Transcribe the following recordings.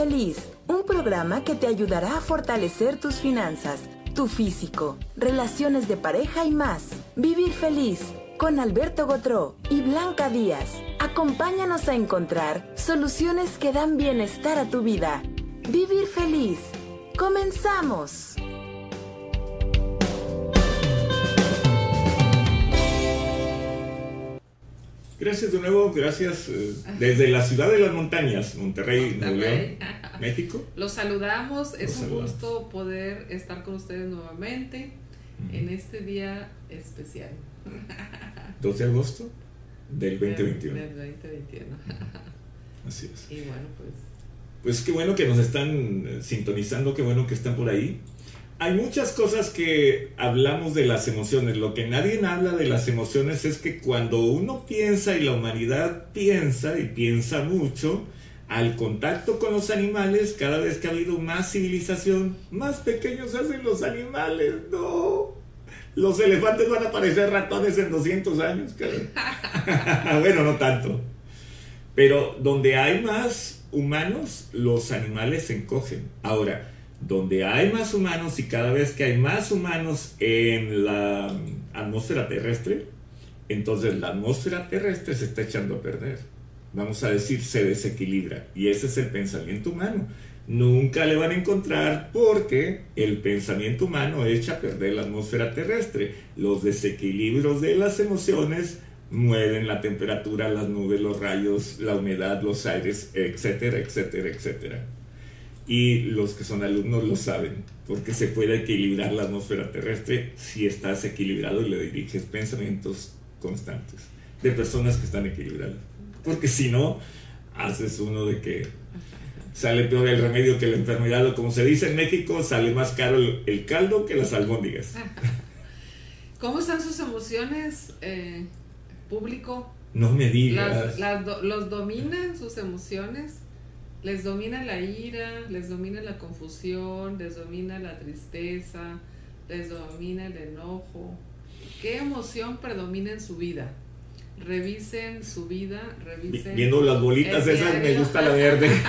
Feliz, un programa que te ayudará a fortalecer tus finanzas, tu físico, relaciones de pareja y más. Vivir Feliz con Alberto Gotró y Blanca Díaz. Acompáñanos a encontrar soluciones que dan bienestar a tu vida. Vivir Feliz. ¡Comenzamos! Gracias de nuevo, gracias eh, desde la ciudad de las montañas, Monterrey, Nuevo León, México. Los saludamos, es un gusto poder estar con ustedes nuevamente en este día especial. 2 de agosto del 2021. Del, 2021. Así es. Y bueno, pues... Pues qué bueno que nos están eh, sintonizando, qué bueno que están por ahí hay muchas cosas que hablamos de las emociones. Lo que nadie habla de las emociones es que cuando uno piensa y la humanidad piensa y piensa mucho, al contacto con los animales, cada vez que ha habido más civilización, más pequeños hacen los animales. No. Los elefantes van a parecer ratones en 200 años. bueno, no tanto. Pero donde hay más humanos, los animales se encogen. Ahora, donde hay más humanos y cada vez que hay más humanos en la atmósfera terrestre, entonces la atmósfera terrestre se está echando a perder. Vamos a decir, se desequilibra. Y ese es el pensamiento humano. Nunca le van a encontrar porque el pensamiento humano echa a perder la atmósfera terrestre. Los desequilibrios de las emociones mueven la temperatura, las nubes, los rayos, la humedad, los aires, etcétera, etcétera, etcétera y los que son alumnos lo saben, porque se puede equilibrar la atmósfera terrestre si estás equilibrado y le diriges pensamientos constantes de personas que están equilibradas. Porque si no, haces uno de que sale peor el remedio que la enfermedad, o como se dice en México, sale más caro el, caldo que las albóndigas. ¿Cómo están sus emociones, eh, público? No me digas. ¿Los dominan sus emociones? Les domina la ira, les domina la confusión, les domina la tristeza, les domina el enojo. ¿Qué emoción predomina en su vida? Revisen su vida, revisen. Viendo las bolitas esas, me gusta la verde.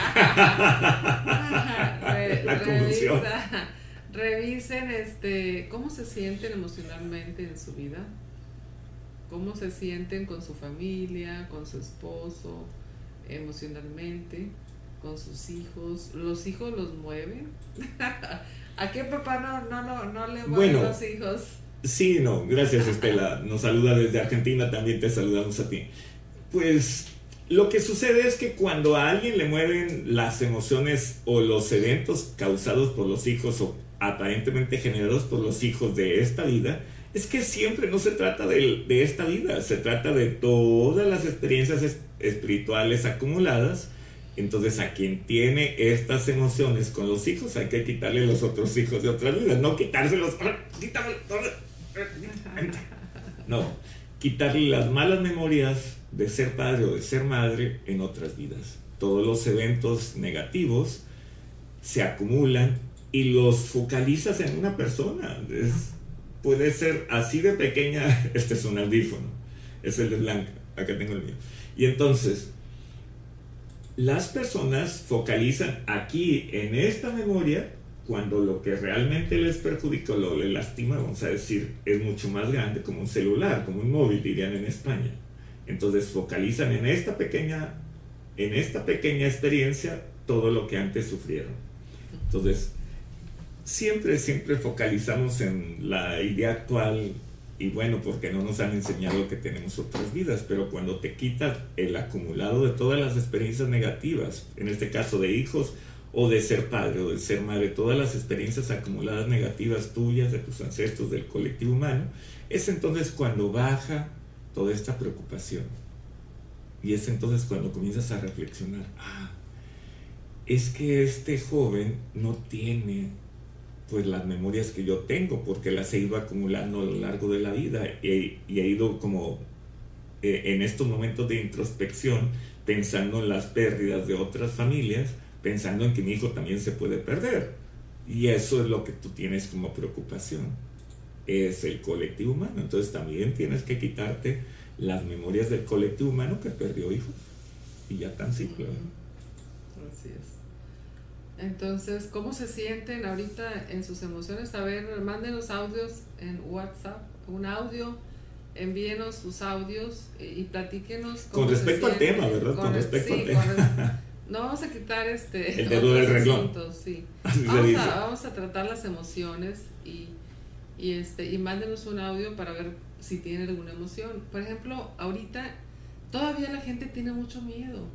la confusión. revisen este, cómo se sienten emocionalmente en su vida, cómo se sienten con su familia, con su esposo, emocionalmente con sus hijos. ¿Los hijos los mueven? ¿A qué papá no, no, no, no le mueven los hijos? Sí, no, gracias Estela. Nos saluda desde Argentina, también te saludamos a ti. Pues lo que sucede es que cuando a alguien le mueven las emociones o los eventos causados por los hijos o aparentemente generados por los hijos de esta vida, es que siempre no se trata de, de esta vida, se trata de todas las experiencias espirituales acumuladas entonces a quien tiene estas emociones con los hijos hay que quitarle los otros hijos de otras vidas, no quitárselos, no, quitarle las malas memorias de ser padre o de ser madre en otras vidas. Todos los eventos negativos se acumulan y los focalizas en una persona. puede ser así de pequeña, este es un audífono, es el de Blanca, acá tengo el mío. Y entonces, las personas focalizan aquí en esta memoria cuando lo que realmente les perjudica o lo les lastima, vamos a decir, es mucho más grande, como un celular, como un móvil, dirían en España. Entonces focalizan en esta pequeña, en esta pequeña experiencia todo lo que antes sufrieron. Entonces, siempre, siempre focalizamos en la idea actual y bueno, porque no nos han enseñado que tenemos otras vidas, pero cuando te quitas el acumulado de todas las experiencias negativas, en este caso de hijos o de ser padre o de ser madre, todas las experiencias acumuladas negativas tuyas, de tus ancestros, del colectivo humano, es entonces cuando baja toda esta preocupación. Y es entonces cuando comienzas a reflexionar, ah, es que este joven no tiene pues las memorias que yo tengo, porque las he ido acumulando a lo largo de la vida y, he ido como eh, en estos momentos de introspección pensando en las pérdidas de otras familias, pensando en que mi hijo también se puede perder. Y eso es lo que tú tienes como preocupación, es el colectivo humano. Entonces también tienes que quitarte las memorias del colectivo humano que perdió hijos. Y ya tan simple. Entonces, ¿cómo se sienten ahorita en sus emociones? A ver, mándenos audios en WhatsApp, un audio, envíenos sus audios y platíquenos. Con respecto al tema, ¿verdad? Con, respecto al tema. no vamos a quitar este... El dedo del renglón. Sí. Vamos a, vamos a, tratar las emociones y, y, este, y mándenos un audio para ver si tienen alguna emoción. Por ejemplo, ahorita todavía la gente tiene mucho miedo.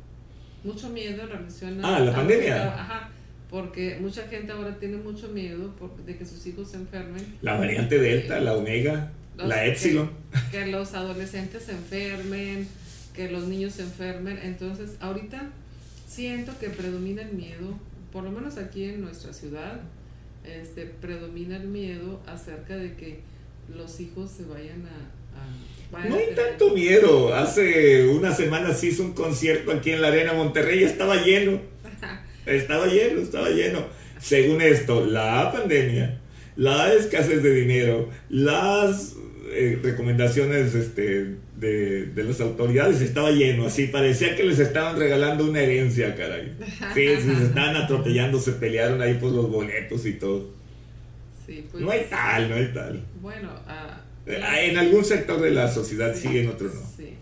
Mucho miedo en relación a... Ah, la pandemia. Ajá porque mucha gente ahora tiene mucho miedo de que sus hijos se enfermen. La variante Delta, la Omega, la Epsilon. Que, los adolescentes se enfermen, que los niños se enfermen. Entonces, ahorita siento que predomina el miedo, por lo menos aquí en nuestra ciudad, este, predomina el miedo acerca de que los hijos se vayan a... no hay tanto miedo. Hace una semana se hizo un concierto aquí en la Arena Monterrey y estaba lleno. Estaba lleno, estaba lleno. Según esto, la pandemia, la escasez de dinero, las eh, recomendaciones este, de, las autoridades estaba lleno, así parecía que les estaban regalando una herencia, caray. Sí, se estaban atropellando, se pelearon ahí por los boletos y todo. Pues, no hay tal, no hay tal. Bueno, ah, en algún sector de la sociedad sí, en otro no. Sí,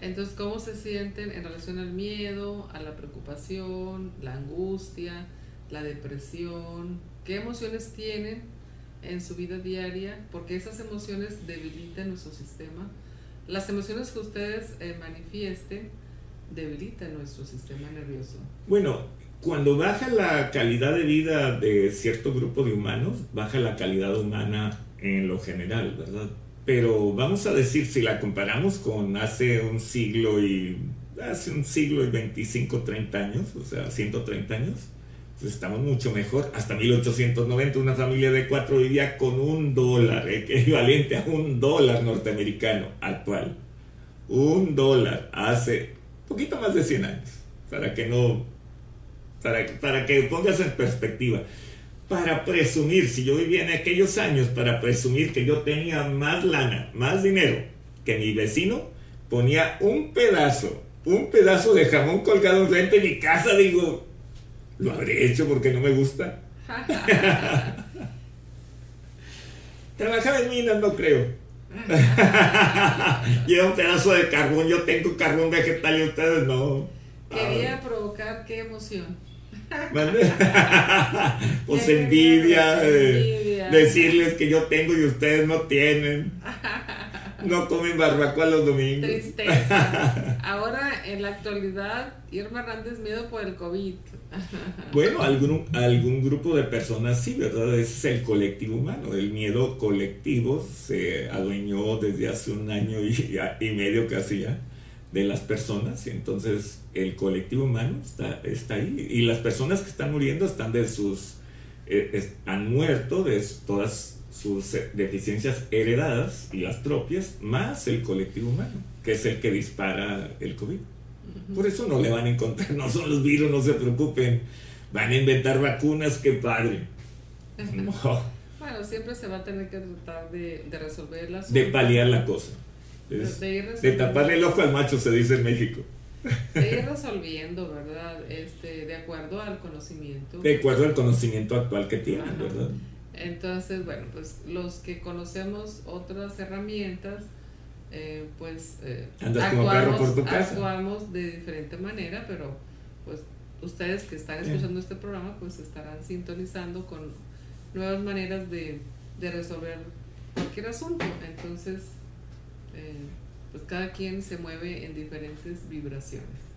entonces, ¿cómo se sienten en relación al miedo, a la preocupación, la angustia, la depresión? ¿Qué emociones tienen en su vida diaria? Porque esas emociones debilitan nuestro sistema. Las emociones que ustedes eh, manifiesten debilitan nuestro sistema nervioso. Bueno, cuando baja la calidad de vida de cierto grupo de humanos, baja la calidad humana en lo general, ¿verdad? Pero vamos a decir, si la comparamos con hace un siglo y hace un siglo y 25, 30 años, o sea, 130 años, pues estamos mucho mejor. Hasta 1890 una familia de cuatro vivía con un dólar, equivalente a un dólar norteamericano actual. Un dólar hace poquito más de 100 años, para que no, para, para que pongas en perspectiva para presumir, si yo vivía en aquellos años, para presumir que yo tenía más lana, más dinero que mi vecino, ponía un pedazo, un pedazo de jamón colgado enfrente de mi casa, digo, lo habré hecho porque no me gusta. Trabajar en minas no creo. Lleva un pedazo de carbón, yo tengo carbón vegetal y ustedes no. Quería provocar qué emoción. pues envidia, decirles que yo tengo y ustedes no tienen. No comen barbacoa los domingos. Tristeza. Ahora, en la actualidad, Irma Hernández miedo por el COVID. bueno, algún, algún grupo de personas sí, ¿verdad? Ese es el colectivo humano. El miedo colectivo se adueñó desde hace un año y, y medio casi ya de las personas, y entonces el colectivo humano está, está ahí, y las personas que están muriendo están de sus, eh, han muerto de todas sus deficiencias heredadas y las propias, más el colectivo humano, que es el que dispara el COVID. Por eso no le van a encontrar, no son los virus, no se preocupen, van a inventar vacunas, qué padre. Bueno, siempre se va a tener que tratar de, de resolverlas. De paliar la cosa de, taparle el ojo al macho, se dice en México. De ir resolviendo, ¿verdad? Este, de acuerdo al conocimiento. De acuerdo al conocimiento actual que tienen, ¿verdad? Entonces, bueno, pues los que conocemos otras herramientas, eh, pues eh, actuamos, por actuamos de diferente manera, pero pues ustedes que están escuchando este programa, pues estarán sintonizando con nuevas maneras de, de resolver cualquier asunto. Entonces, eh, pues cada quien se mueve en diferentes vibraciones.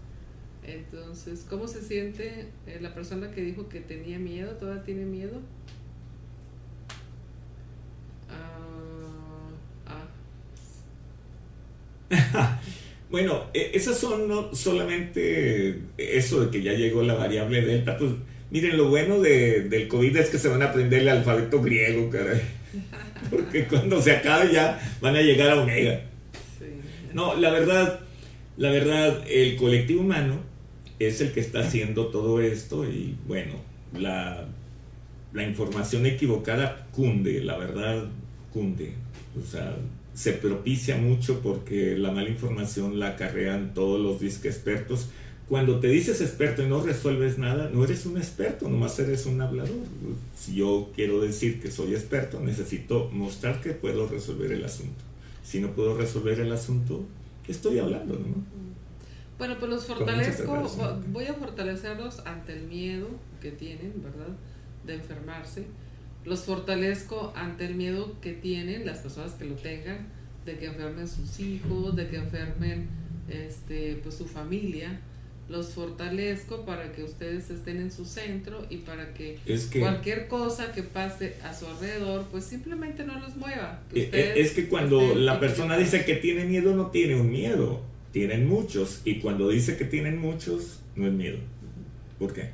Entonces, ¿cómo se siente eh, la persona que dijo que tenía miedo? ¿Todavía tiene miedo? Ah, ah. bueno, e, esas son no solamente eso de que ya llegó la variable delta. Pues miren, lo bueno de, del COVID es que se van a aprender el alfabeto griego, caray. Porque cuando se acabe ya van a llegar a Omega. No, la verdad, la verdad, el colectivo humano es el que está haciendo todo esto y bueno, la, la información equivocada cunde, la verdad cunde. O sea, se propicia mucho porque la mala información la acarrean todos los disque expertos cuando te dices experto y no resuelves nada, no eres un experto, nomás eres un hablador. Si yo quiero decir que soy experto, necesito mostrar que puedo resolver el asunto. Si no puedo resolver el asunto, estoy hablando, ¿no? Bueno, pues los fortalezco, voy a fortalecerlos ante el miedo que tienen, ¿verdad? De enfermarse. Los fortalezco ante el miedo que tienen las personas que lo tengan, de que enfermen sus hijos, de que enfermen este, pues, su familia. Los fortalezco para que ustedes estén en su centro y para que, cualquier cosa que pase a su alrededor, pues simplemente no los mueva. Eh, es que cuando la persona dice que tiene miedo, no tiene un miedo tienen muchos. Y cuando dice que tienen muchos, no es miedo. ¿Por qué?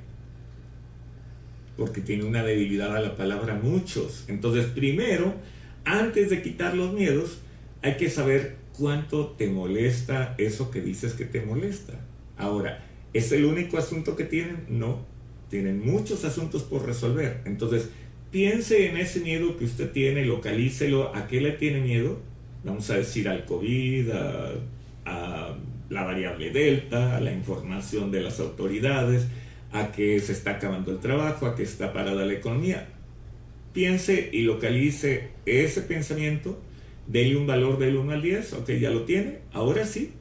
Porque tiene una debilidad a la palabra muchos. Entonces, primero, antes de quitar los miedos, hay que saber cuánto te molesta eso que dices que te molesta. Ahora, ¿es el único asunto que tienen? No. Tienen muchos asuntos por resolver. Entonces, piense en ese miedo que usted tiene, localícelo. ¿A qué le tiene miedo? Vamos a decir al COVID, a la variable delta, a la información de las autoridades, a que se está acabando el trabajo, a que está parada la economía. Piense y localice ese pensamiento, déle un valor del 1 al 10, ok, ya lo tiene, ahora sí,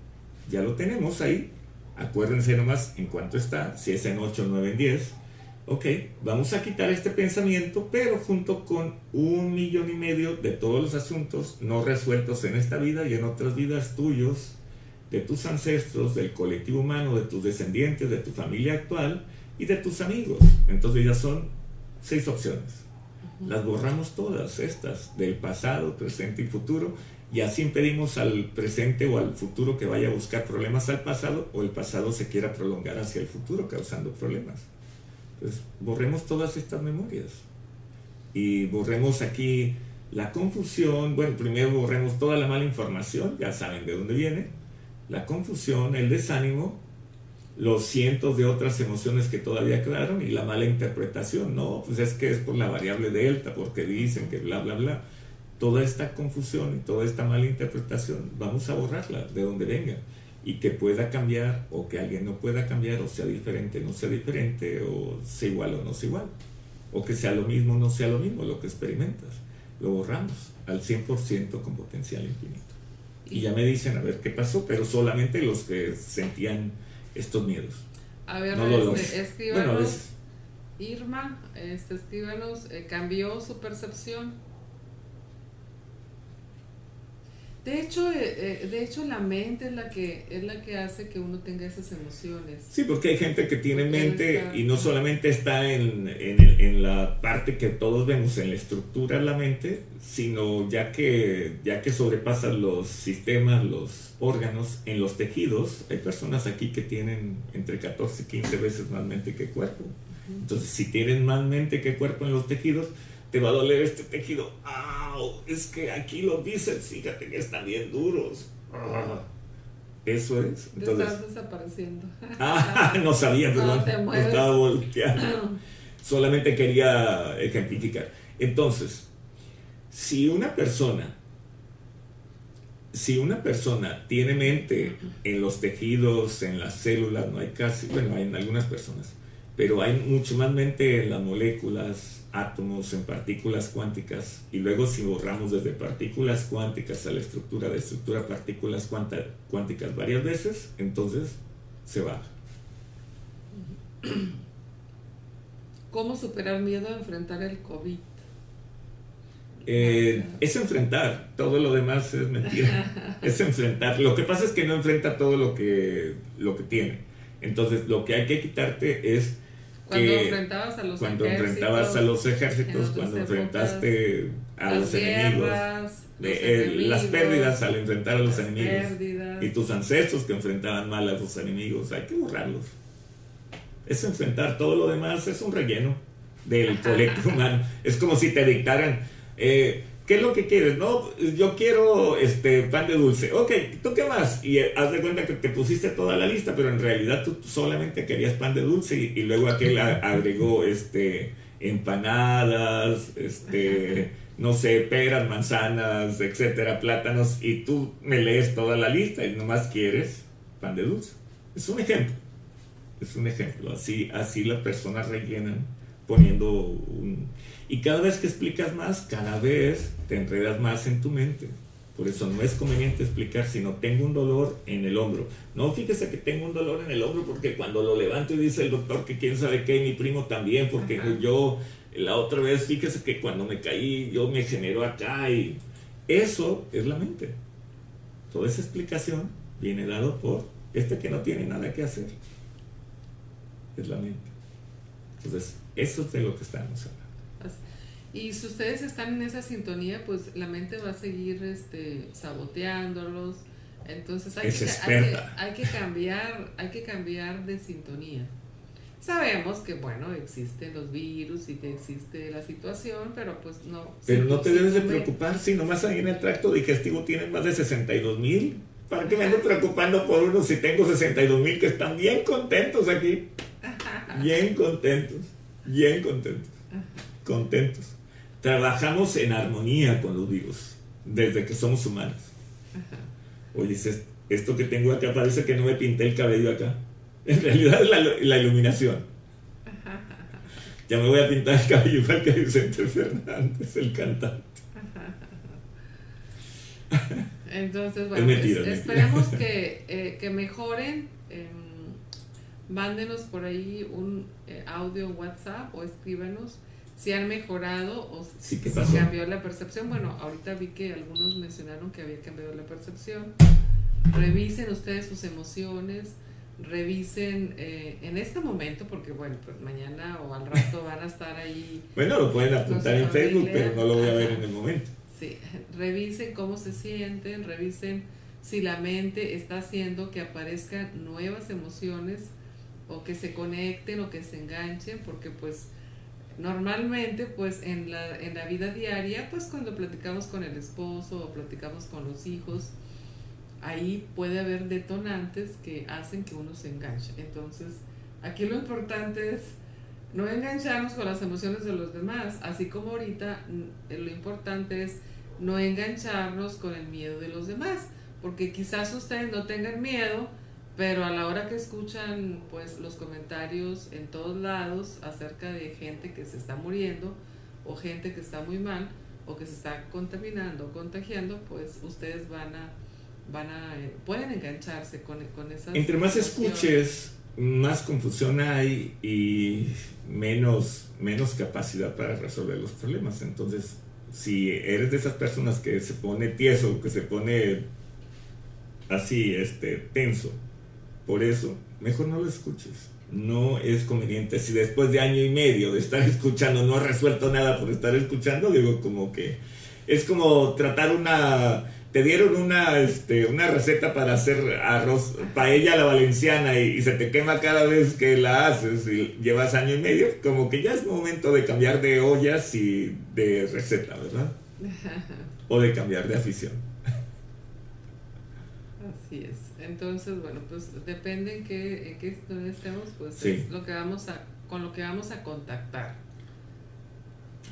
ya lo tenemos ahí. Acuérdense nomás en cuánto está, si es en 8, 9, en 10. Ok, vamos a quitar este pensamiento, pero junto con un millón y medio de todos los asuntos no resueltos en esta vida y en otras vidas tuyos, de tus ancestros, del colectivo humano, de tus descendientes, de tu familia actual y de tus amigos. Entonces ya son seis opciones. Las borramos todas estas, del pasado, presente y futuro, y así impedimos al presente o al futuro que vaya a buscar problemas al pasado o el pasado se quiera prolongar hacia el futuro causando problemas. Entonces, borremos todas estas memorias y borremos aquí la confusión, bueno, primero borremos toda la mala información, ya saben de dónde viene, la confusión, el desánimo, los cientos de otras emociones que todavía quedaron y la mala interpretación. No, pues es que es por la variable delta, porque dicen que bla, bla, bla. Toda esta confusión y toda esta mala interpretación, vamos a borrarla de donde venga. Y que pueda cambiar, o que alguien no pueda cambiar, o sea diferente, no sea diferente, o sea igual o no sea igual. O que sea lo mismo, no sea lo mismo lo que experimentas. Lo borramos al 100% con potencial infinito y ya me dicen a ver qué pasó, pero solamente los que sentían estos miedos. A ver, no este, escríbanos, Irma, este, escríbanos, eh, cambió su percepción De hecho, eh, eh, de hecho la mente es la que es la que hace que uno tenga esas emociones. Sí, porque hay gente que tiene mente y no solamente está en, en, la parte que todos vemos en la estructura de la mente, sino ya que ya que sobrepasan los sistemas, los órganos en los tejidos, hay personas aquí que tienen entre 14 y 15 veces más mente que cuerpo. Entonces, si tienen más mente que cuerpo en los tejidos, te va a doler este tejido. ¡Au! Es que aquí lo dicen, fíjate que están bien duros. Ah, eso es. Entonces, estás desapareciendo. Ah, no sabía, perdón. No estaba volteando. Solamente quería ejemplificar. Entonces, si una persona, si una persona tiene mente en los tejidos, en las células, no hay casi, bueno, hay en algunas personas, pero hay mucho más mente en las moléculas, átomos en partículas cuánticas y luego si borramos desde partículas cuánticas a la estructura de estructura partículas cuánticas varias veces, entonces se baja. ¿Cómo superar miedo a enfrentar el COVID? Eh, es enfrentar, todo lo demás es mentira. es enfrentar. Lo que pasa es que no enfrenta todo lo que, lo que tiene. Entonces, lo que hay que quitarte es cuando enfrentabas a los cuando ejércitos, enfrentabas a los ejércitos, cuando enfrentaste a los enemigos, eh, las pérdidas al enfrentar a los enemigos y tus ancestros que enfrentaban mal a los enemigos, hay que borrarlos. Es enfrentar todo lo demás, es un relleno del colectivo humano. Es como si te dictaran, eh, ¿Qué es lo que quieres? No, yo quiero este pan de dulce. Ok, ¿tú qué más? Y eh, haz de cuenta que te pusiste toda la lista, pero en realidad tú solamente querías pan de dulce y, luego aquel agregó este empanadas, este no sé, peras, manzanas, etcétera, plátanos y tú me lees toda la lista y nomás quieres pan de dulce. Es un ejemplo. Es un ejemplo. Así, así las personas rellenan poniendo un... Y cada vez que explicas más, cada vez te enredas más en tu mente. Por eso no es conveniente explicar si no tengo un dolor en el hombro. No, fíjese que tengo un dolor en el hombro porque cuando lo levanto y dice el doctor que quién sabe qué, mi primo también, porque yo la otra vez, fíjese que cuando me caí yo me generó acá y eso es la mente. Toda esa explicación viene dado por este que no tiene nada que hacer. Es la mente. Entonces, eso es de lo que estamos hablando. Y si ustedes están en esa sintonía, pues la mente va a seguir este, saboteándolos. Entonces hay, que, hay, que, cambiar, hay que cambiar de sintonía. Sabemos que, bueno, existen los virus y que existe la situación, pero pues no. Pero no te debes de preocupar si nomás ahí en el tracto digestivo tienen más de 62 mil. ¿Para qué me ando preocupando por uno si tengo 62 mil que están bien contentos aquí? Bien contentos, bien contentos, contentos. Trabajamos en armonía con los vivos desde que somos humanos. Oye, esto que tengo acá parece que no me pinté el cabello acá. En realidad es la, iluminación. Ya me voy a pintar el cabello igual que Vicente Fernández, el cantante. Entonces, bueno, esperemos que, eh, que mejoren. Eh, mándenos por ahí un eh, audio WhatsApp o escríbanos si han mejorado o si cambió la percepción. Bueno, ahorita vi que algunos mencionaron que había cambiado la percepción. Revisen ustedes sus emociones revisen eh, en este momento, porque bueno, pues mañana o al rato van a estar ahí. bueno, lo pueden apuntar en Facebook, pero no lo voy a ver en el momento. Sí, revisen cómo se sienten, revisen si la mente está haciendo que aparezcan nuevas emociones o que se conecten o que se enganchen, porque pues normalmente pues en la, en la vida diaria, pues cuando platicamos con el esposo o platicamos con los hijos, ahí puede haber detonantes que hacen que uno se enganche. Entonces, aquí lo importante es no engancharnos con las emociones de los demás, así como ahorita mm, lo importante es no engancharnos con el miedo de los demás, porque quizás ustedes no tengan miedo, pero a la hora que escuchan pues los comentarios en todos lados acerca de gente que se está muriendo o gente que está muy mal o que se está contaminando o contagiando, pues ustedes van a van a, eh, pueden engancharse con, con esas... Entre más escuches, más confusión hay y menos, menos capacidad para resolver los problemas. Entonces, si eres de esas personas que se pone tieso, que se pone así, este, tenso, por eso, mejor no lo escuches. No es conveniente. Si después de año y medio de estar escuchando no ha resuelto nada por estar escuchando, digo como que es como tratar una te dieron una, este, una receta para hacer arroz, paella la valenciana y, se te quema cada vez que la haces y llevas año y medio, como que ya es momento de cambiar de ollas y de receta, ¿verdad? o de cambiar de afición. Así es. Entonces, bueno, pues depende en qué, en qué estemos, pues es lo que vamos a, con lo que vamos a contactar.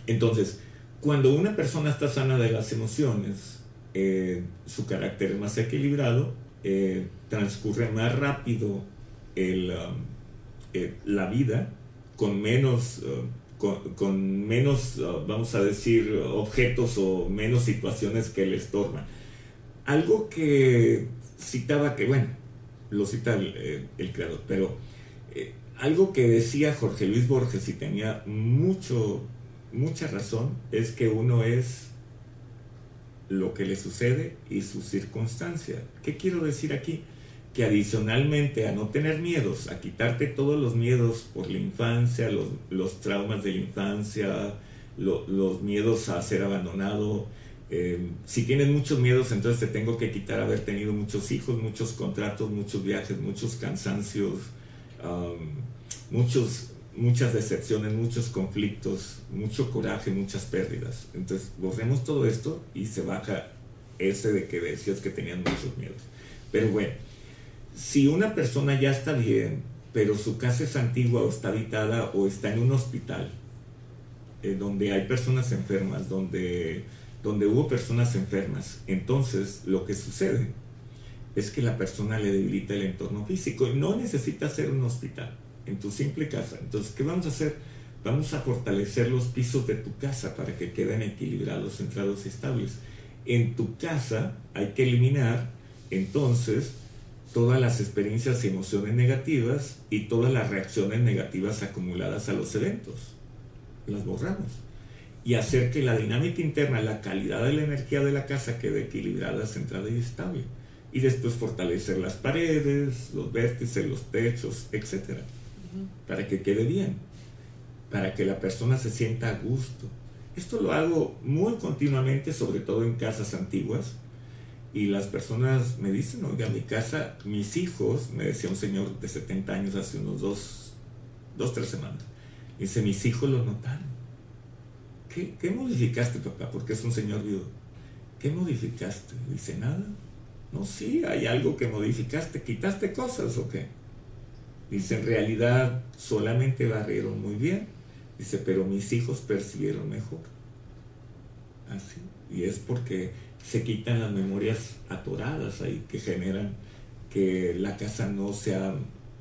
Entonces, cuando una persona está sana de las emociones, eh, su carácter es más equilibrado, eh, transcurre más rápido el, um, eh, la vida con menos, uh, con, menos uh, vamos a decir, objetos o menos situaciones que le estorban. Algo que citaba que, bueno, lo cita el, el creador, pero algo que decía Jorge Luis Borges y tenía mucho, mucha razón, es que uno es lo que le sucede y su circunstancia. ¿Qué quiero decir aquí? Que adicionalmente a no tener miedos, a quitarte todos los miedos por la infancia, los, traumas de la infancia, los miedos a ser abandonado, eh, si tienes muchos miedos, entonces te tengo que quitar haber tenido muchos hijos, muchos contratos, muchos viajes, muchos cansancios, muchos muchas decepciones, muchos conflictos, mucho coraje, muchas pérdidas. Entonces, borremos todo esto y se baja ese de que decías que tenían muchos miedos. Pero bueno, si una persona ya está bien, pero su casa es antigua o está habitada o está en un hospital, donde hay personas enfermas, donde, donde hubo personas enfermas, entonces lo que sucede es que la persona le debilita el entorno físico y no necesita ser un hospital en tu simple casa. Entonces, ¿qué vamos a hacer? Vamos a fortalecer los pisos de tu casa para que queden equilibrados, centrados y estables. En tu casa hay que eliminar entonces todas las experiencias y emociones negativas y todas las reacciones negativas acumuladas a los eventos. Las borramos. Y hacer que la dinámica interna, la calidad de la energía de la casa quede equilibrada, centrada y estable. Y después fortalecer las paredes, los vértices, los techos, etc. Para que quede bien para que la persona se sienta a gusto. Esto lo hago muy continuamente, sobre todo en casas antiguas. Y las personas me dicen, oiga, mi casa, mis hijos, me decía un señor de 70 años hace unos dos, dos tres semanas, dice, mis hijos lo notaron. ¿Qué, ¿Qué modificaste, papá? Porque es un señor viudo. ¿Qué modificaste? Dice, nada. No, sí, hay algo que modificaste. ¿Quitaste cosas o qué? Dice, en realidad solamente barrieron muy bien Dice, pero mis hijos percibieron mejor. Así. Y es porque se quitan las memorias atoradas ahí que generan que la casa no sea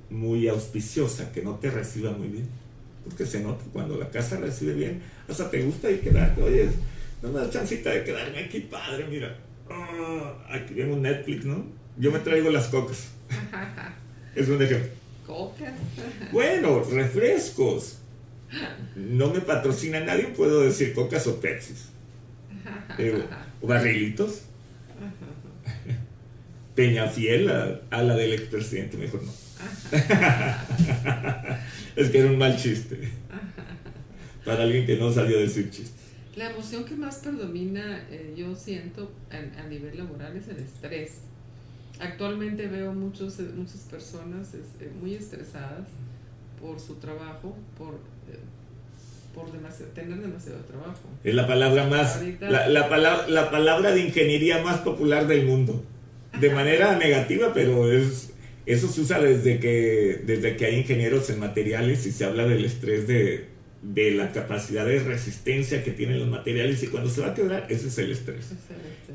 muy auspiciosa, que no te reciba muy bien. Porque se nota cuando la casa recibe bien, hasta te gusta y quedarte, oye, no me da chancita de quedarme aquí, padre, mira. Ah, aquí vemos Netflix, ¿no? Yo me traigo las cocas. es un ejemplo. ¿Cocas? bueno, refrescos no me patrocina nadie, puedo decir cocas o pepsis. o barrilitos. Peñafiel a, a la del expresidente, mejor no. Es que era un mal chiste. Para alguien que no sabía decir chistes. La emoción que más predomina, eh, yo siento, a, nivel laboral es el estrés. Actualmente veo muchos, muchas personas este, muy estresadas por su trabajo, por por tener demasiado trabajo. Es la palabra más, la, la, palabra, la palabra de ingeniería más popular del mundo. De manera negativa, pero es, eso se usa desde que, desde que hay ingenieros en materiales y se habla del estrés de, de la capacidad de resistencia que tienen los materiales y cuando se va a quebrar, ese es el estrés.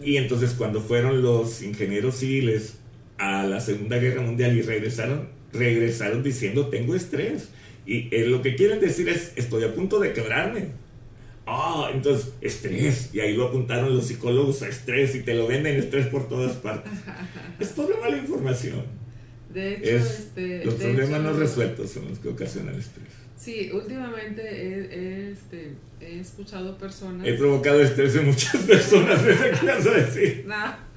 Y entonces cuando fueron los ingenieros civiles a la Segunda Guerra Mundial y regresaron, regresaron diciendo tengo estrés y eh, lo que quieren decir es, estoy a punto de quebrarme. Ah, entonces, estrés. Y ahí lo apuntaron los psicólogos a estrés y te lo venden estrés por todas partes. es toda mala información. De hecho, este, los problemas no resueltos son los que ocasionan estrés. Sí, últimamente he, este, he escuchado personas... He provocado estrés en muchas personas, ¿qué vas a decir? No.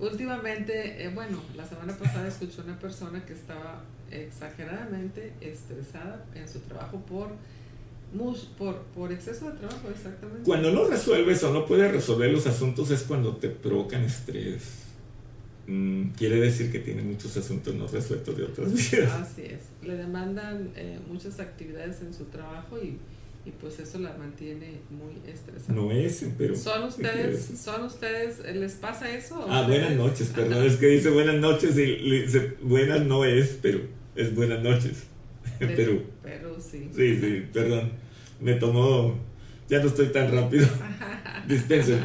Últimamente, eh, bueno, la semana pasada escuché una persona que estaba exageradamente estresada en su trabajo por, por, por exceso de trabajo, exactamente. Cuando no resuelves o no puedes resolver los asuntos es cuando te provocan estrés. Mm, quiere decir que tiene muchos asuntos no resueltos de otras vidas. Así es. Le demandan eh, muchas actividades en su trabajo y, y, pues eso la mantiene muy estresada. No es, pero... ¿Son ustedes, ¿son ustedes, les pasa eso? Ah, buenas noches, perdón, es que dice buenas noches y dice buenas no es, pero es buenas noches en Perú. Perú, sí. Sí, sí, perdón. Me tomó. Ya no estoy tan rápido. Dispensen.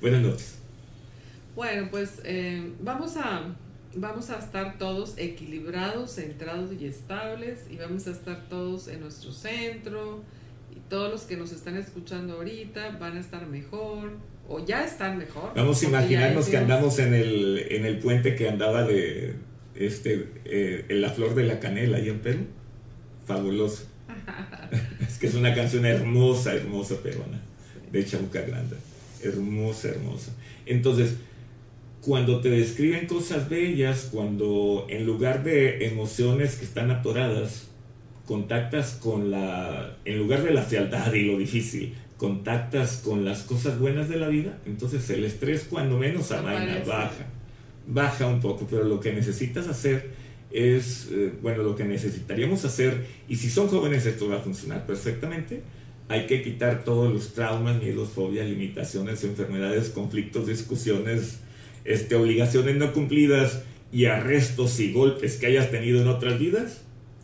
buenas noches. Bueno, pues eh, vamos a. Vamos a estar todos equilibrados, centrados y estables y vamos a estar todos en nuestro centro y todos los que nos están escuchando ahorita van a estar mejor o ya están mejor. Vamos a imaginarnos que andamos en el, en el puente que andaba de, este, eh, La Flor de la Canela ahí en Perú. Fabuloso. es que es una canción hermosa, hermosa peruana, de Chabuca Granda. Hermosa, hermosa. Entonces, cuando te describen cosas bellas, cuando en lugar de emociones que están atoradas, contactas con la, en lugar de la fealdad y lo difícil, contactas con las cosas buenas de la vida, entonces el estrés cuando menos amaina, baja baja un poco, pero lo que necesitas hacer es, eh, bueno, lo que necesitaríamos hacer, y si son jóvenes esto va a funcionar perfectamente, hay que quitar todos los traumas, miedos, fobias, limitaciones, enfermedades, conflictos, discusiones, este, obligaciones no cumplidas y arrestos y golpes que hayas tenido en otras vidas.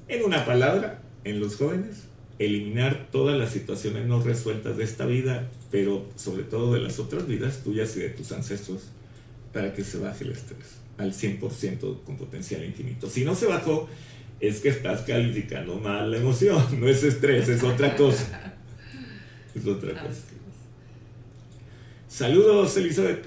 En una palabra, en los jóvenes, eliminar todas las situaciones no resueltas de esta vida, pero sobre todo de las otras vidas tuyas y de tus ancestros para que se baje el estrés. al 100% con potencial infinito. Si no se bajó, es que estás calificando mal la emoción, no es estrés, es otra cosa. Es otra cosa. Saludos, Elizabeth.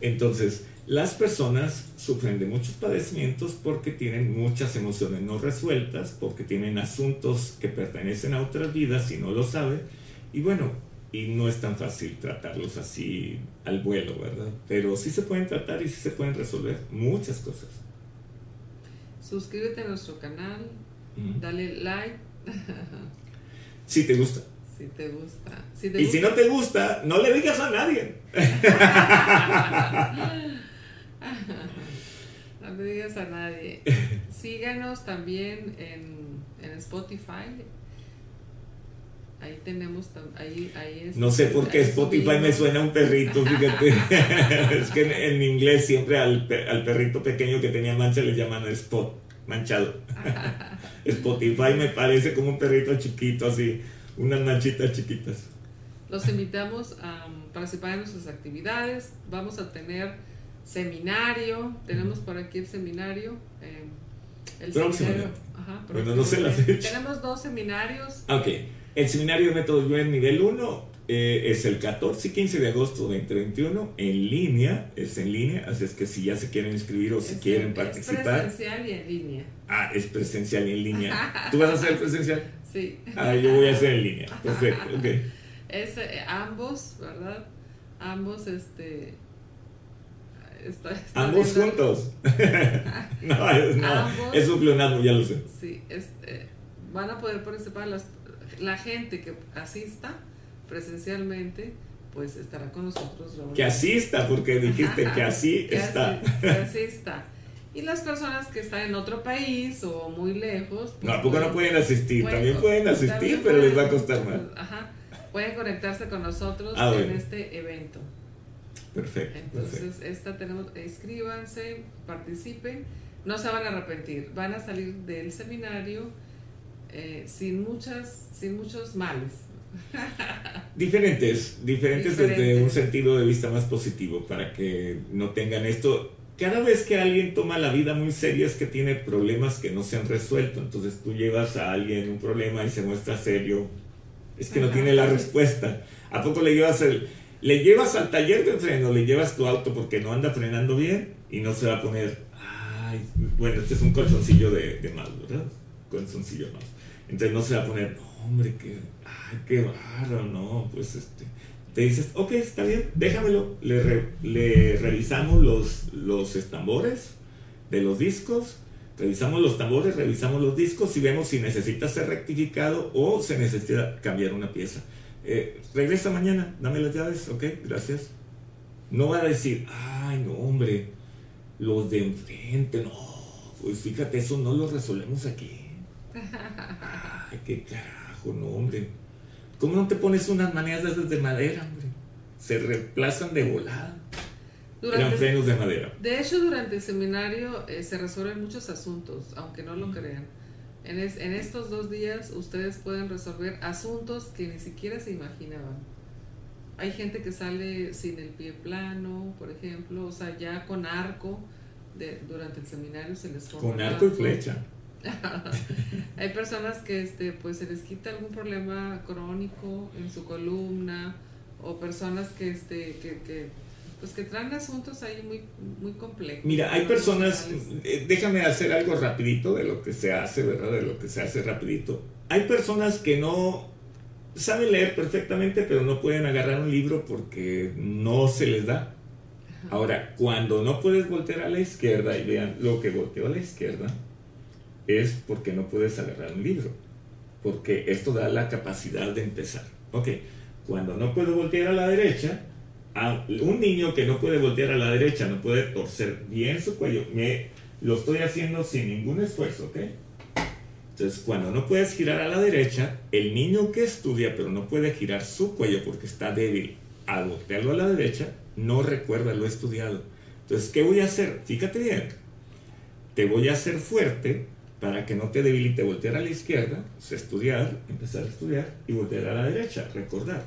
Entonces, las personas sufren de muchos padecimientos porque tienen muchas emociones no resueltas, porque tienen asuntos que pertenecen a otras vidas y no lo saben. Y bueno, y no es tan fácil tratarlos así al vuelo, ¿verdad? Pero sí se pueden tratar y sí se pueden resolver muchas cosas. Suscríbete a nuestro canal, dale like. si te gusta. Si te gusta. y si no te gusta, no le digas a nadie. no le digas a nadie. Síganos también en, en Spotify. Ahí tenemos, ahí, ahí No sé por qué Spotify me suena a un perrito, fíjate. es que en, inglés siempre al, al, perrito pequeño que tenía mancha le llaman spot, manchado. Spotify me parece como un perrito chiquito, así, unas manchitas chiquitas. Los invitamos a participar en nuestras actividades. Vamos a tener seminario, tenemos por aquí el seminario. Eh, el seminario. Ajá, bueno, no sé la fecha. Tenemos dos seminarios. Ok. El seminario de métodos en nivel 1 eh, es el 14 y 15 de agosto de 2021 en línea, es en línea, así es que si ya se quieren inscribir o si quieren participar. Es presencial y en línea. Ah, es presencial y en línea. ¿Tú vas a hacer presencial? Sí. Ah, yo voy a hacer en línea. Perfecto, ok. Es, eh, ambos, ¿verdad? Ambos, este... ambos juntos. no, es, no, es un pleonasmo, ya lo sé. Sí, este, van a poder participar las la gente que asista presencialmente, pues estará con nosotros. Que asista, porque dijiste que así está. que asista. Y las personas que están en otro país o muy lejos. Pues, no, ¿a poco no pueden asistir? también pueden asistir, pero les va a costar más. Ajá. Pueden conectarse con nosotros ah, en este evento. Perfecto. Entonces, esta tenemos, inscríbanse, participen, no se van a arrepentir, van a salir del seminario eh, sin, muchas, sin muchos males. diferentes, diferentes, desde un sentido de vista más positivo, para que no tengan esto. Cada vez que alguien toma la vida muy seria es que tiene problemas que no se han resuelto. Entonces tú llevas a alguien un problema y se muestra serio. Es que no tiene la respuesta. ¿A poco le llevas el, le llevas al taller de freno, le llevas tu auto porque no anda frenando bien y no se va a poner, ay, bueno, este es un colchoncillo de, de mal, ¿verdad? Colchoncillo más. Entonces no se va a poner, hombre, qué, ay, qué raro, no, pues este. Te dices, ok, está bien, déjamelo. Le, le revisamos los, los tambores de los discos, revisamos los tambores, revisamos los discos y vemos si necesita ser rectificado o se necesita cambiar una pieza. Eh, regresa mañana, dame las llaves, ok, gracias. No va a decir, ay, no, hombre, los de enfrente, no, pues fíjate, eso no lo resolvemos aquí. Ay, qué carajo, no, hombre. ¿Cómo no te pones unas maneras de madera, hombre? Se reemplazan de volada. Eran frenos de madera. De hecho, durante el seminario eh, se resuelven muchos asuntos, aunque no lo crean. En, en estos dos días ustedes pueden resolver asuntos que ni siquiera se imaginaban. Hay gente que sale sin el pie plano, por ejemplo, o sea, ya con arco. De, durante el seminario se les Con arco y flecha. Hay personas que este, pues se les quita algún problema crónico en su columna o personas que, este, que, pues que traen asuntos ahí muy, muy complejos. Mira, hay personas, eh, déjame hacer algo rapidito de lo que se hace, ¿verdad? De lo que se hace rapidito. Hay personas que no saben leer perfectamente, pero no pueden agarrar un libro porque no se les da. Ahora, cuando no puedes voltear a la izquierda y vean lo que volteó a la izquierda, es porque no puedes agarrar un libro, porque esto da la capacidad de empezar. Ok, cuando no puedo voltear a la derecha, a un niño que no puede voltear a la derecha, no puede torcer bien su cuello, me, lo estoy haciendo sin ningún esfuerzo, ¿ok? Entonces, cuando no puedes girar a la derecha, el niño que estudia pero no puede girar su cuello porque está débil, al voltearlo a la derecha, no recuerda lo estudiado. Entonces, ¿qué voy a hacer? Fíjate bien, te voy a hacer fuerte para que no te debilite voltear a la izquierda, pues, estudiar, empezar a estudiar y voltear a la derecha, recordar.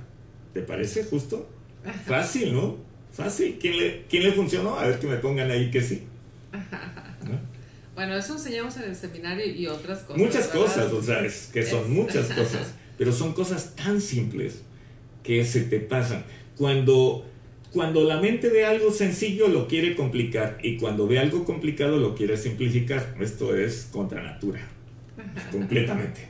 ¿Te parece justo? Fácil, ¿no? Fácil. ¿Quién le, ¿Quién le funcionó? A ver que me pongan ahí que sí. Bueno, eso enseñamos en el seminario y otras cosas. Muchas cosas, o sea, es que son muchas cosas, pero son cosas tan simples que se te pasan. Cuando, cuando la mente ve algo sencillo lo quiere complicar y cuando ve algo complicado lo quiere simplificar. Esto es contra natura, completamente.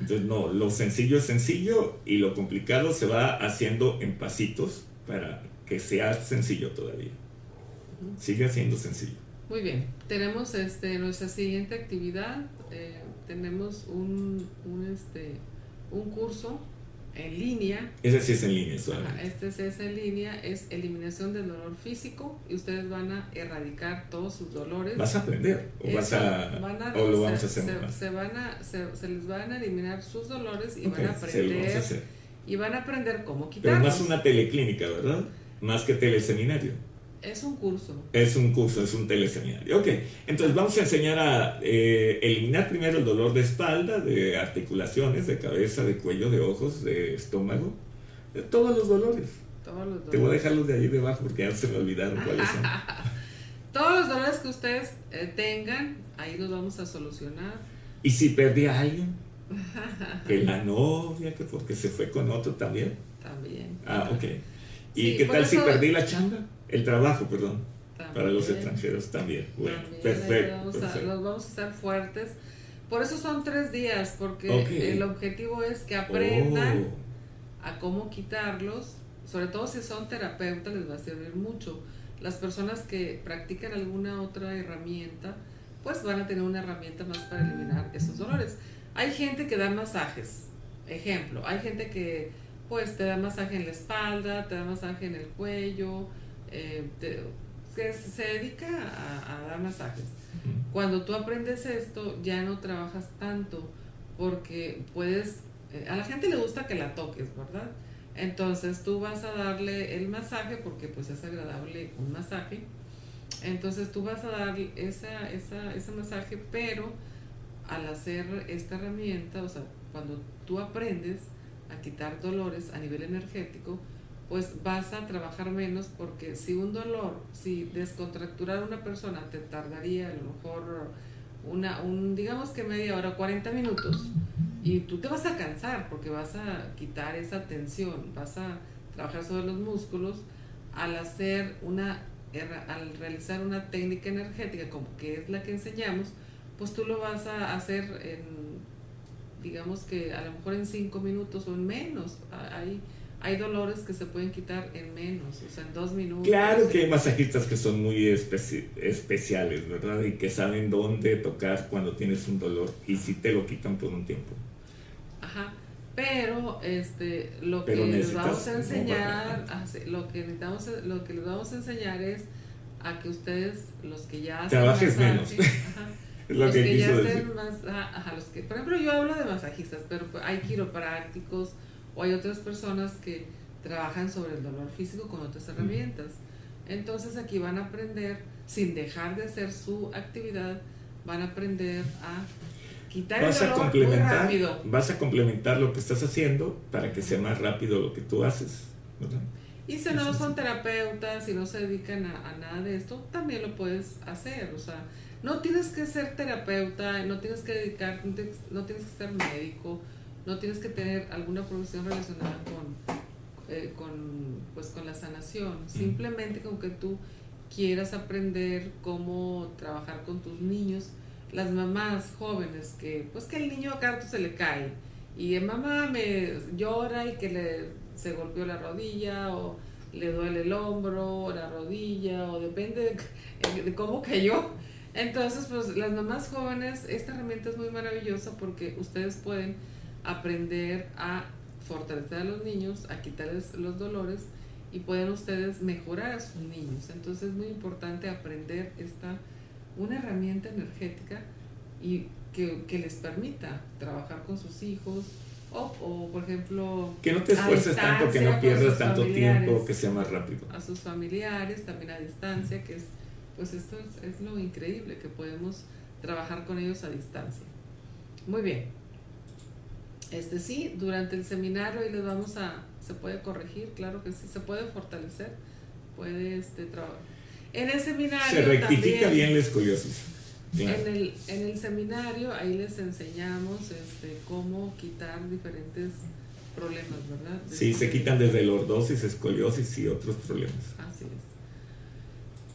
Entonces, no, lo sencillo es sencillo y lo complicado se va haciendo en pasitos para que sea sencillo todavía. Sigue siendo sencillo. Muy bien, tenemos este, nuestra siguiente actividad, eh, tenemos un, un, este, un curso en línea. Ese sí es en línea, Este sí es en línea, es eliminación del dolor físico y ustedes van a erradicar todos sus dolores. ¿Vas a aprender o, vas a, o lo vamos a hacer? Se, van a, se, les van a eliminar sus dolores y van a aprender. y van a aprender cómo quitarlos. Pero es una teleclínica, ¿verdad? Más que teleseminario. Es un curso. Es un curso, es un teleseminario. Ok, entonces vamos a enseñar a eh, eliminar primero el dolor de espalda, de articulaciones, de cabeza, de cuello, de ojos, de estómago, de todos los dolores. Todos los dolores. Te voy a dejarlos de ahí debajo porque ya se me olvidaron cuáles son. todos los dolores que ustedes eh, tengan, ahí los vamos a solucionar. ¿Y si perdí a alguien? que la novia, que porque se fue con otro también. También. Ah, ok. ¿Y qué tal si perdí la chamba? El trabajo, perdón. Para los extranjeros también. Bueno, perfecto. Los vamos a hacer fuertes. Por eso son tres días, porque el objetivo es que aprendan oh. a cómo quitarlos. Sobre todo si son terapeutas, les va a servir mucho. Las personas que practican alguna otra herramienta, pues van a tener una herramienta más para eliminar esos dolores. Hay gente que da masajes. Ejemplo, hay gente que pues te da masaje en la espalda, te da masaje en el cuello, eh, que se dedica a, dar masajes. Cuando tú aprendes esto, ya no trabajas tanto porque puedes, eh, a la gente le gusta que la toques, ¿verdad? Entonces tú vas a darle el masaje porque pues es agradable un masaje. Entonces tú vas a darle esa, esa, ese masaje, pero al hacer esta herramienta, o sea, cuando tú aprendes a quitar dolores a nivel energético, pues vas a trabajar menos porque si un dolor, si descontracturar una persona te tardaría a lo mejor una, un, digamos que media hora, 40 minutos, y tú te vas a cansar porque vas a quitar esa tensión, vas a trabajar sobre los músculos al hacer una, al realizar una técnica energética como que es la que enseñamos, pues tú lo vas a hacer en, digamos que a lo mejor en 5 minutos o en menos. Hay, hay dolores que se pueden quitar en menos, o sea, en dos minutos. Claro que hay masajistas que son muy especiales, ¿verdad? Y que saben dónde tocar cuando tienes un dolor y si te lo quitan por un tiempo. Ajá. Pero este lo que les vamos a enseñar, lo que necesitamos, lo que les vamos a enseñar es a que ustedes, los que ya hacen trabajes menos. los que, ya hacen más, ajá, los que, por ejemplo, yo hablo de masajistas, pero hay quiroprácticos, o hay otras personas que trabajan sobre el dolor físico con otras herramientas. Entonces aquí van a aprender, sin dejar de hacer su actividad, van a aprender a quitar el dolor a complementar, muy rápido. Vas a complementar lo que estás haciendo para que sea más rápido lo que tú haces. Y si no son terapeutas, si no se dedican a, a, nada de esto, también lo puedes hacer. O sea, no tienes que ser terapeuta, no tienes que dedicar, no tienes que ser médico, no tienes que tener alguna profesión relacionada con, eh, con, pues, con la sanación, simplemente con que tú quieras aprender cómo trabajar con tus niños, las mamás jóvenes que pues que el niño a carto se le cae y el mamá me llora y que le se golpeó la rodilla o le duele el hombro o la rodilla o depende de, de cómo cayó. Entonces, pues las mamás jóvenes, esta herramienta es muy maravillosa porque ustedes pueden aprender a fortalecer a los niños, a quitarles los dolores y pueden ustedes mejorar a sus niños. Entonces es muy importante aprender esta, una herramienta energética y que, les permita trabajar con sus hijos o, por ejemplo... Que no te esfuerces tanto, que no pierdas tanto tiempo, que sea más rápido. A sus familiares, también a distancia, que es, pues esto es, es lo increíble, que podemos trabajar con ellos a distancia. Muy bien. Este sí, durante el seminario y les vamos a, se puede corregir, claro que sí, se puede fortalecer, puede este, trabajar. En el seminario. Se rectifica bien la escoliosis. En, el, en el seminario ahí les enseñamos este, cómo quitar diferentes problemas, ¿verdad? sí, se quitan desde lordosis, escoliosis y otros problemas. Así es.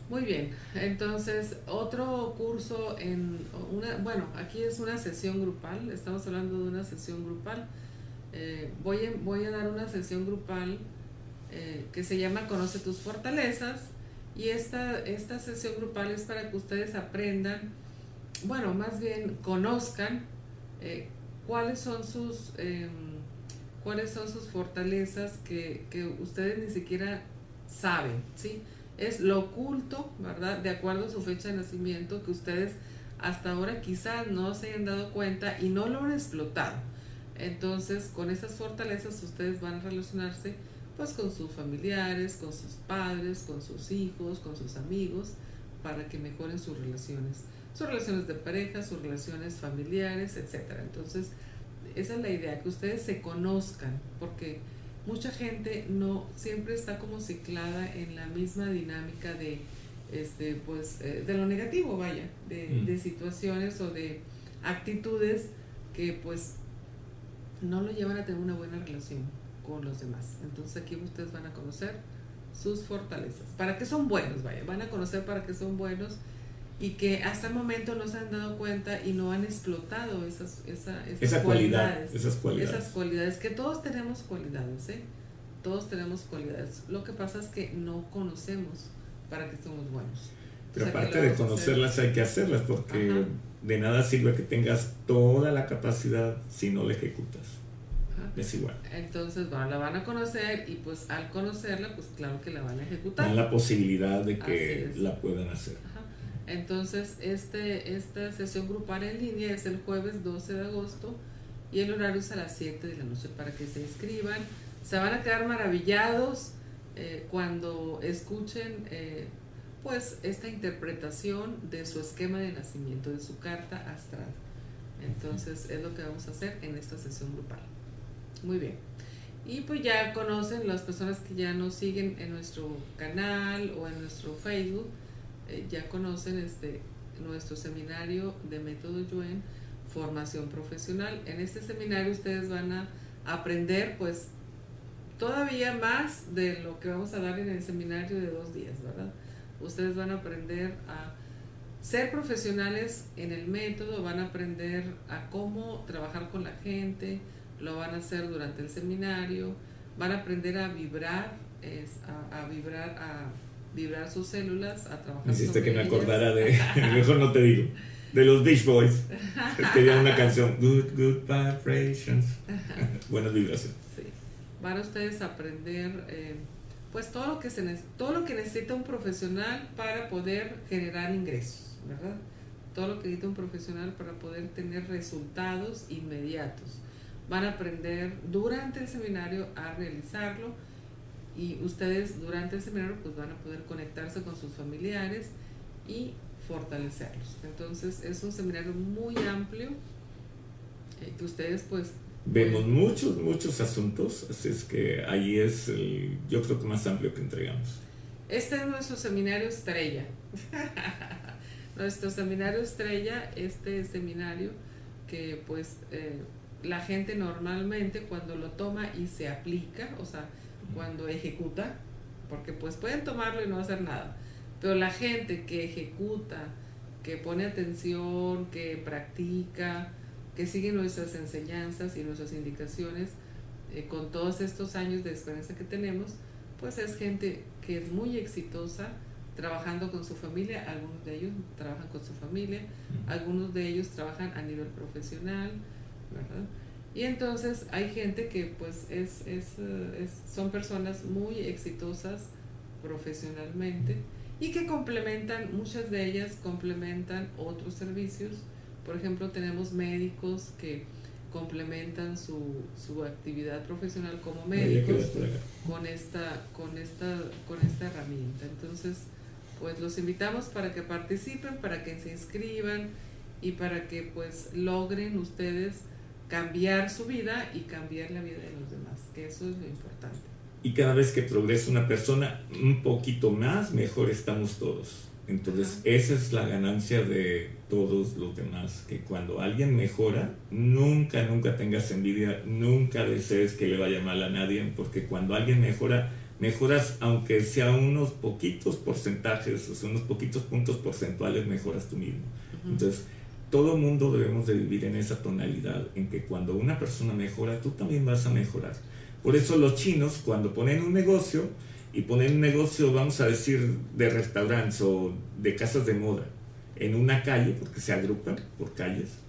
Muy bien, entonces otro curso en una, bueno, aquí es una sesión grupal, estamos hablando de una sesión grupal. Eh, voy, a, voy a dar una sesión grupal eh, que se llama Conoce tus fortalezas y esta, esta sesión grupal es para que ustedes aprendan, bueno, más bien conozcan eh, cuáles son sus... Em, cuáles son sus fortalezas que, ustedes ni siquiera saben, ¿sí? Es lo oculto, ¿verdad? De acuerdo a su fecha de nacimiento que ustedes hasta ahora quizás no se hayan dado cuenta y no lo han explotado. Entonces, con esas fortalezas ustedes van a relacionarse pues con sus familiares, con sus padres, con sus hijos, con sus amigos, para que mejoren sus relaciones, sus relaciones de pareja, sus relaciones familiares, etc. Entonces, esa es la idea, que ustedes se conozcan, porque mucha gente no siempre está como ciclada en la misma dinámica de este pues eh, de lo negativo vaya de, mm. de, situaciones o de actitudes que pues no lo llevan a tener una buena relación con los demás entonces aquí ustedes van a conocer sus fortalezas para qué son buenos vaya van a conocer para qué son buenos y que hasta el momento no se han dado cuenta y no han explotado esas, esa, esas cualidades, esas cualidades. Esas cualidades, que todos tenemos cualidades, ¿eh? Todos tenemos cualidades. Lo que pasa es que no conocemos para que somos buenos. Pero aparte de conocerlas hay que hacerlas porque de nada sirve que tengas toda la capacidad si no la ejecutas. Es igual. Entonces, bueno, la van a conocer y pues al conocerla, pues claro que la van a ejecutar. Dan la posibilidad de que la puedan hacer. Entonces, este, esta sesión grupal en línea es el jueves 12 de agosto y el horario es a las 7 de la noche para que se inscriban. Se van a quedar maravillados eh, cuando escuchen eh, pues esta interpretación de su esquema de nacimiento, de su carta astral. Entonces es lo que vamos a hacer en esta sesión grupal. Muy bien. Y pues ya conocen las personas que ya nos siguen en nuestro canal o en nuestro Facebook eh, ya conocen este, nuestro seminario de método Yuen, formación profesional. En este seminario ustedes van a aprender pues todavía más de lo que vamos a dar en el seminario de dos días, ¿verdad? Ustedes van a aprender a ser profesionales en el método, van a aprender a cómo trabajar con la gente, lo van a hacer durante el seminario, van a aprender a vibrar, es, a vibrar, a vibrar sus células, a trabajar. Hiciste que me acordara de, mejor no te digo, de los Beach Boys. Escribían una canción, Good, Good Vibrations. Buenas vibraciones. Sí. Van ustedes a aprender, eh, pues todo lo, que se todo lo que necesita un profesional para poder generar ingresos, ¿verdad? Todo lo que necesita un profesional para poder tener resultados inmediatos. Van a aprender durante el seminario a realizarlo y ustedes durante el seminario pues van a poder conectarse con sus familiares y fortalecerlos. Entonces es un seminario muy amplio eh, que ustedes pues... Vemos muchos, muchos asuntos, así es que ahí es el, yo creo que más amplio que entregamos. Este es nuestro seminario estrella. nuestro seminario estrella, este seminario que pues eh, la gente normalmente cuando lo toma y se aplica, o sea, cuando ejecuta, porque pues pueden tomarlo y no hacer nada, pero la gente que ejecuta, que pone atención, que practica, que sigue nuestras enseñanzas y nuestras indicaciones, eh, con todos estos años de experiencia que tenemos, pues es gente que es muy exitosa trabajando con su familia, algunos de ellos trabajan con su familia, algunos de ellos trabajan a nivel profesional, ¿verdad? Y entonces hay gente que pues es, es, es, son personas muy exitosas profesionalmente y que complementan, muchas de ellas complementan otros servicios. Por ejemplo, tenemos médicos que complementan su, su actividad profesional como médicos con esta, con, esta, con esta herramienta. Entonces, pues los invitamos para que participen, para que se inscriban y para que pues logren ustedes cambiar su vida y cambiar la vida de los demás, que eso es lo importante. y cada vez que progresa una persona un poquito más, mejor estamos todos. Entonces, esa es la ganancia de todos los demás, que cuando alguien mejora, nunca, nunca tengas envidia, nunca desees que le vaya mal a nadie, porque cuando alguien mejora, mejoras aunque sea unos poquitos porcentajes, o sea, unos poquitos puntos porcentuales, mejoras tú mismo. Entonces, todo mundo debemos de vivir en esa tonalidad, en que cuando una persona mejora, tú también vas a mejorar. Por eso los chinos, cuando ponen un negocio, y ponen un negocio, vamos a decir, de restaurantes o de casas de moda en una calle, porque se agrupan por calles,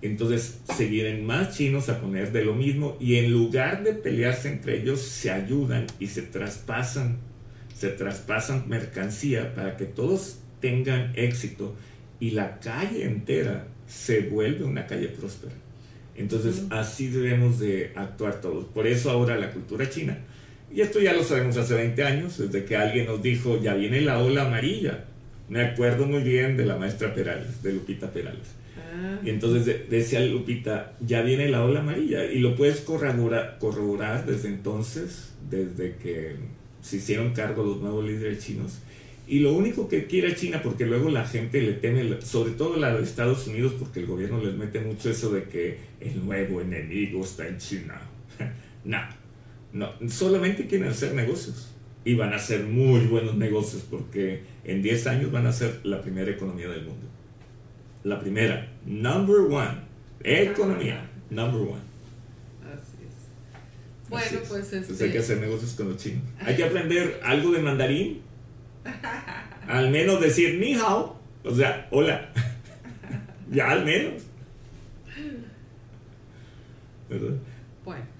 entonces se vienen más chinos a poner de lo mismo y en lugar de pelearse entre ellos, se ayudan y se traspasan, se traspasan mercancía para que todos tengan éxito y la calle entera se vuelve una calle próspera. Entonces así debemos de actuar todos. Por eso ahora la cultura china y esto ya lo sabemos hace 20 años, desde que alguien nos dijo, ya viene la ola amarilla. Me acuerdo muy bien de la maestra Perales, de Lupita Perales. Ah. Y entonces decía Lupita, ya viene la ola amarilla. Y lo puedes corroborar, corroborar desde entonces, desde que se hicieron cargo los nuevos líderes chinos. Y lo único que quiere China, porque luego la gente le teme, sobre todo la de Estados Unidos, porque el gobierno les mete mucho eso de que el nuevo enemigo está en China. no, no, solamente quieren hacer negocios. Y van a hacer muy buenos negocios porque en 10 años van a ser la primera economía del mundo. La primera, number one, economía, number one. Así es. Bueno, pues este... hay que hacer negocios con los chinos. Hay que aprender algo de mandarín. Al menos decir ni hao, o sea, hola. ya al menos. ¿Verdad? Bueno.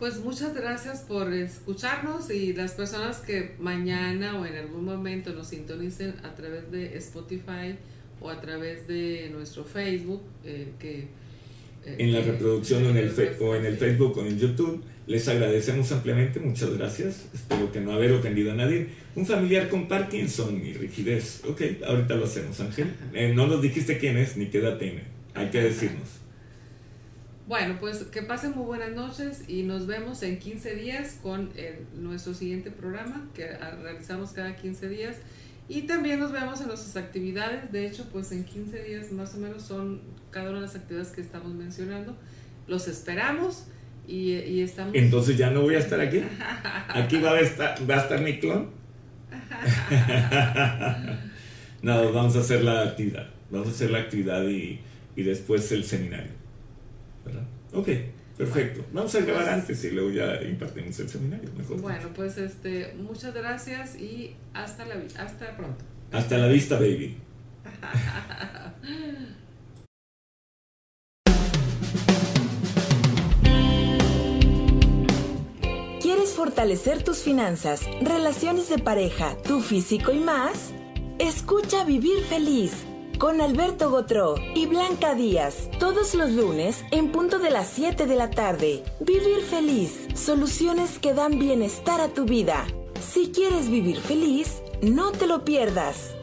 Pues muchas gracias por escucharnos y las personas que mañana o en algún momento nos sintonicen a través de Spotify o a través de nuestro Facebook, eh, que... Eh, en la reproducción o en, el o en el Facebook o en YouTube, les agradecemos ampliamente, muchas gracias, espero que no haber ofendido a nadie. Un familiar con Parkinson y rigidez, ok, ahorita lo hacemos, Ángel. Eh, no nos dijiste quién es ni qué edad tiene, hay que decirnos. Bueno, pues que pasen muy buenas noches y nos vemos en 15 días con nuestro siguiente programa que realizamos cada 15 días. Y también nos vemos en nuestras actividades. De hecho, pues en 15 días más o menos son cada una de las actividades que estamos mencionando. Los esperamos y, estamos... Entonces ya no voy a estar aquí. Aquí va a estar, va a estar mi clon. no, vamos a hacer la actividad. Vamos a hacer la actividad y, y después el seminario. ¿verdad? Ok, perfecto. Vamos a grabar pues, antes y luego ya impartimos el seminario. Mejor bueno, pues este, muchas gracias y hasta, la, hasta pronto. Hasta la vista, baby. fortalecer tus finanzas, relaciones de pareja, tu físico y más? Escucha Vivir Feliz con Alberto Gotró y Blanca Díaz, todos los lunes en punto de las 7 de la tarde. Vivir feliz, soluciones que dan bienestar a tu vida. Si quieres vivir feliz, no te lo pierdas.